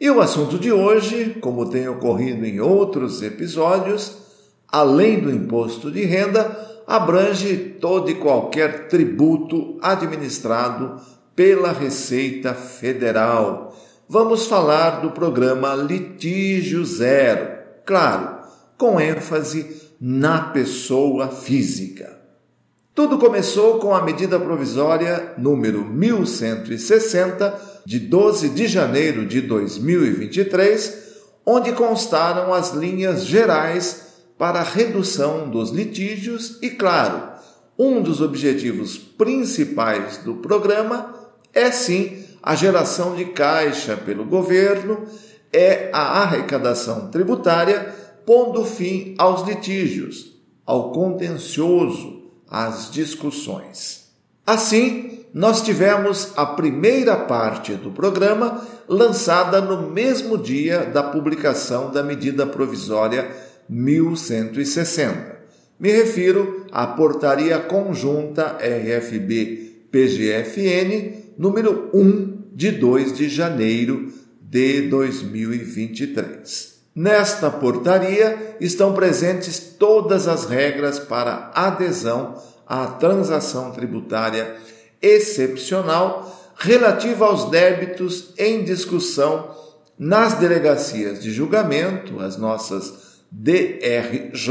E o assunto de hoje, como tem ocorrido em outros episódios, além do imposto de renda, abrange todo e qualquer tributo administrado pela Receita Federal. Vamos falar do programa Litígio Zero, claro, com ênfase na pessoa física. Tudo começou com a medida provisória número 1160, de 12 de janeiro de 2023, onde constaram as linhas gerais para a redução dos litígios e, claro, um dos objetivos principais do programa é sim a geração de caixa pelo governo, é a arrecadação tributária, pondo fim aos litígios, ao contencioso as discussões. Assim, nós tivemos a primeira parte do programa lançada no mesmo dia da publicação da medida provisória 1160. Me refiro à Portaria Conjunta RFB-PGFN número 1 de 2 de janeiro de 2023. Nesta portaria estão presentes todas as regras para adesão à transação tributária excepcional relativa aos débitos em discussão nas delegacias de julgamento, as nossas DRJ,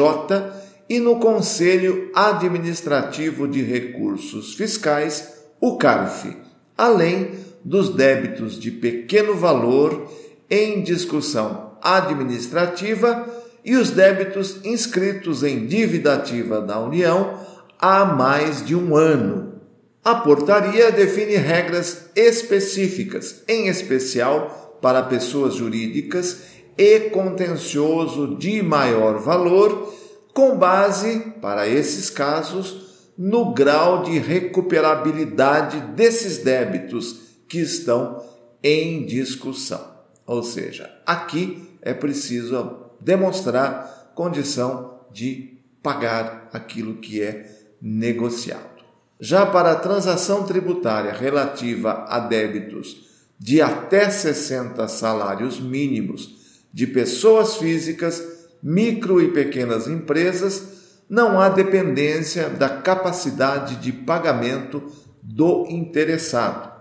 e no Conselho Administrativo de Recursos Fiscais, o CARF, além dos débitos de pequeno valor em discussão administrativa e os débitos inscritos em dívida ativa da União há mais de um ano. A portaria define regras específicas, em especial para pessoas jurídicas e contencioso de maior valor, com base, para esses casos, no grau de recuperabilidade desses débitos que estão em discussão. Ou seja, aqui é preciso demonstrar condição de pagar aquilo que é negociado. Já para a transação tributária relativa a débitos de até 60 salários mínimos de pessoas físicas, micro e pequenas empresas, não há dependência da capacidade de pagamento do interessado,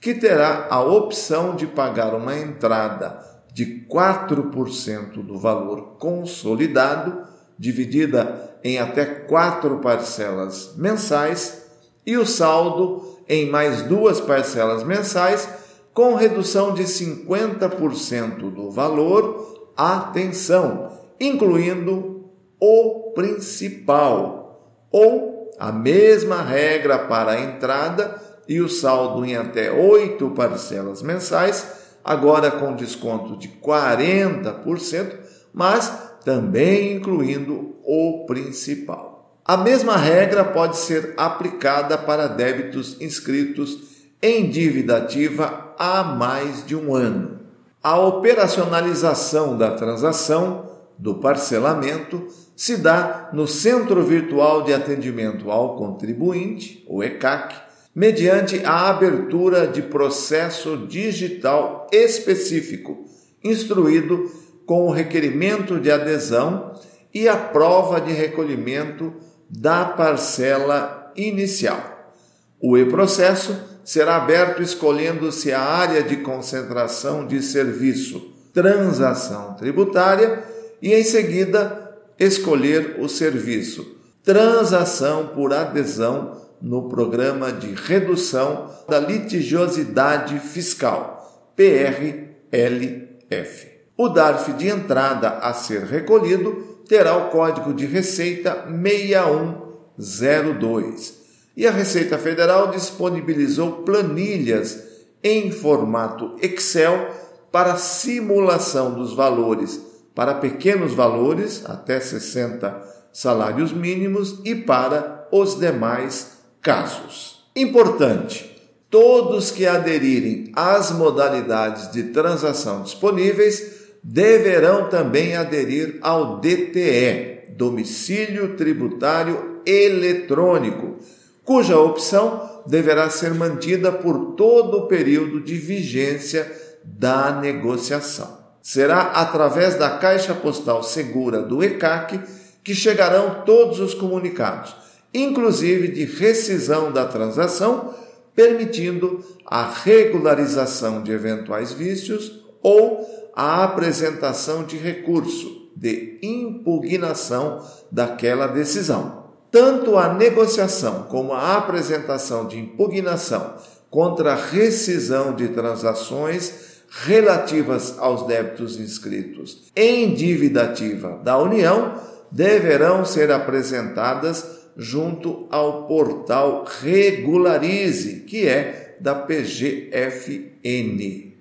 que terá a opção de pagar uma entrada de 4% do valor consolidado, dividida em até quatro parcelas mensais, e o saldo em mais duas parcelas mensais, com redução de 50% do valor, atenção, incluindo o principal, ou a mesma regra para a entrada e o saldo em até oito parcelas mensais agora com desconto de 40%, mas também incluindo o principal. A mesma regra pode ser aplicada para débitos inscritos em dívida ativa há mais de um ano. A operacionalização da transação do parcelamento se dá no Centro Virtual de Atendimento ao Contribuinte, o ECAC, mediante a abertura de processo digital específico, instruído com o requerimento de adesão e a prova de recolhimento da parcela inicial. O e-processo será aberto escolhendo-se a área de concentração de serviço, transação tributária, e em seguida escolher o serviço, transação por adesão no Programa de Redução da Litigiosidade Fiscal, PRLF. O DARF de entrada a ser recolhido terá o código de receita 6102. E a Receita Federal disponibilizou planilhas em formato Excel para simulação dos valores para pequenos valores, até 60 salários mínimos, e para os demais casos. Importante: todos que aderirem às modalidades de transação disponíveis deverão também aderir ao DTE, Domicílio Tributário Eletrônico, cuja opção deverá ser mantida por todo o período de vigência da negociação. Será através da Caixa Postal Segura do ECAC que chegarão todos os comunicados, inclusive de rescisão da transação, permitindo a regularização de eventuais vícios ou a apresentação de recurso de impugnação daquela decisão. Tanto a negociação como a apresentação de impugnação contra a rescisão de transações relativas aos débitos inscritos em dívida ativa da União deverão ser apresentadas junto ao portal Regularize, que é da PGFN.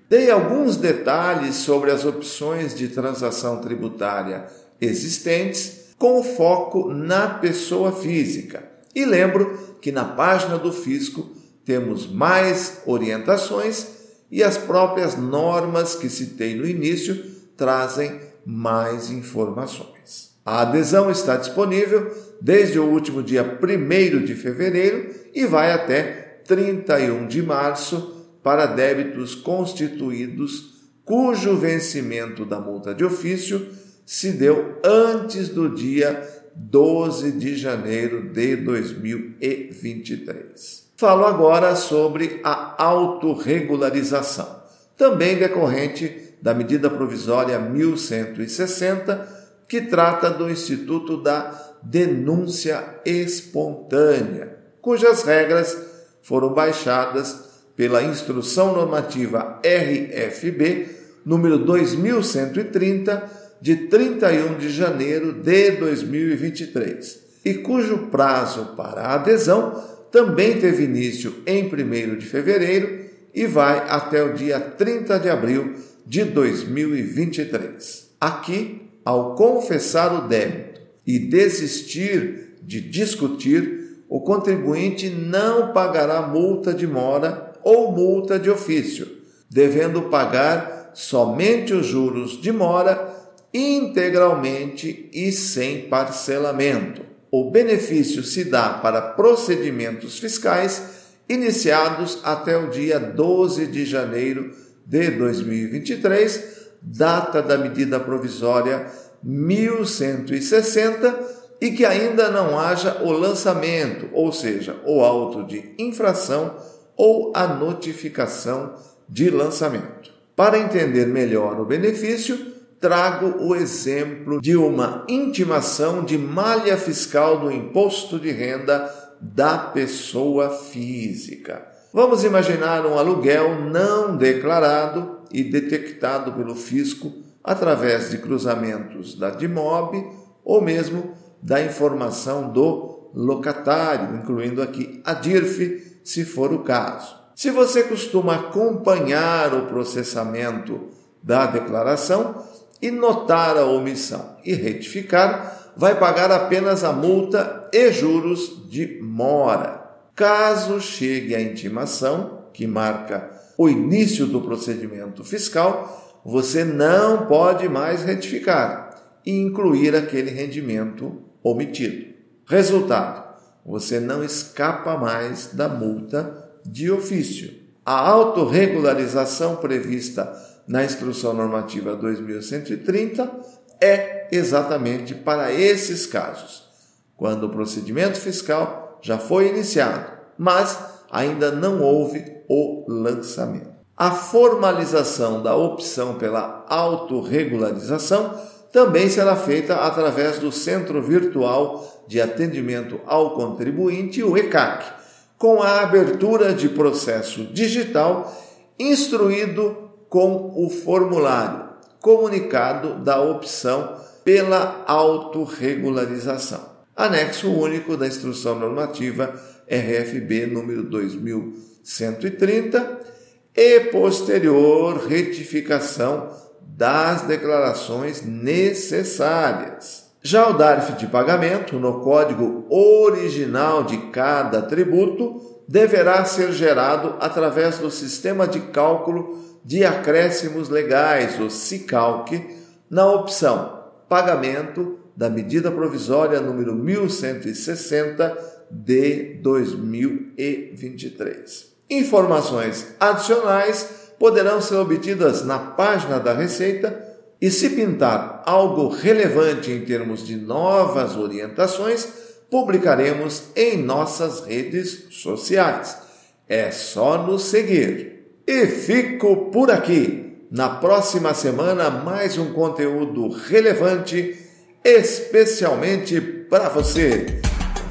Dei alguns detalhes sobre as opções de transação tributária existentes, com foco na pessoa física. E lembro que na página do Fisco temos mais orientações e as próprias normas que citei no início trazem mais informações. A adesão está disponível desde o último dia 1 de fevereiro e vai até 31 de março para débitos constituídos cujo vencimento da multa de ofício se deu antes do dia 12 de janeiro de 2023. Falo agora sobre a autorregularização, também decorrente da medida provisória 1160, que trata do Instituto da Denúncia Espontânea, cujas regras foram baixadas pela Instrução Normativa RFB número 2130 de 31 de janeiro de 2023 e cujo prazo para adesão também teve início em 1 de fevereiro e vai até o dia 30 de abril de 2023. Aqui, ao confessar o débito e desistir de discutir, o contribuinte não pagará multa de mora ou multa de ofício, devendo pagar somente os juros de mora integralmente e sem parcelamento. O benefício se dá para procedimentos fiscais iniciados até o dia 12 de janeiro de 2023, data da medida provisória 1160, e que ainda não haja o lançamento, ou seja, o auto de infração ou a notificação de lançamento. Para entender melhor o benefício, trago o exemplo de uma intimação de malha fiscal do imposto de renda da pessoa física. Vamos imaginar um aluguel não declarado e detectado pelo fisco através de cruzamentos da DIMOB ou mesmo da informação do locatário, incluindo aqui a DIRF, se for o caso. Se você costuma acompanhar o processamento da declaração e notar a omissão e retificar, vai pagar apenas a multa e juros de mora. Caso chegue a intimação, que marca o início do procedimento fiscal, você não pode mais retificar e incluir aquele rendimento omitido. Resultado: você não escapa mais da multa de ofício. A autorregularização prevista na Instrução Normativa 2130 é exatamente para esses casos, quando o procedimento fiscal já foi iniciado, mas ainda não houve o lançamento. A formalização da opção pela autorregularização também será feita através do Centro Virtual de Atendimento ao Contribuinte, o ECAC, com a abertura de processo digital instruído com o formulário comunicado da opção pela autorregularização. Anexo único da Instrução Normativa RFB número 2130 e posterior retificação das declarações necessárias. Já o DARF de pagamento, no código original de cada tributo, deverá ser gerado através do sistema de cálculo de acréscimos legais, o SICALC, na opção Pagamento da medida provisória número 1160 de 2023. Informações adicionais poderão ser obtidas na página da Receita e se pintar algo relevante em termos de novas orientações, publicaremos em nossas redes sociais. É só nos seguir. E fico por aqui. Na próxima semana, mais um conteúdo relevante, especialmente para você.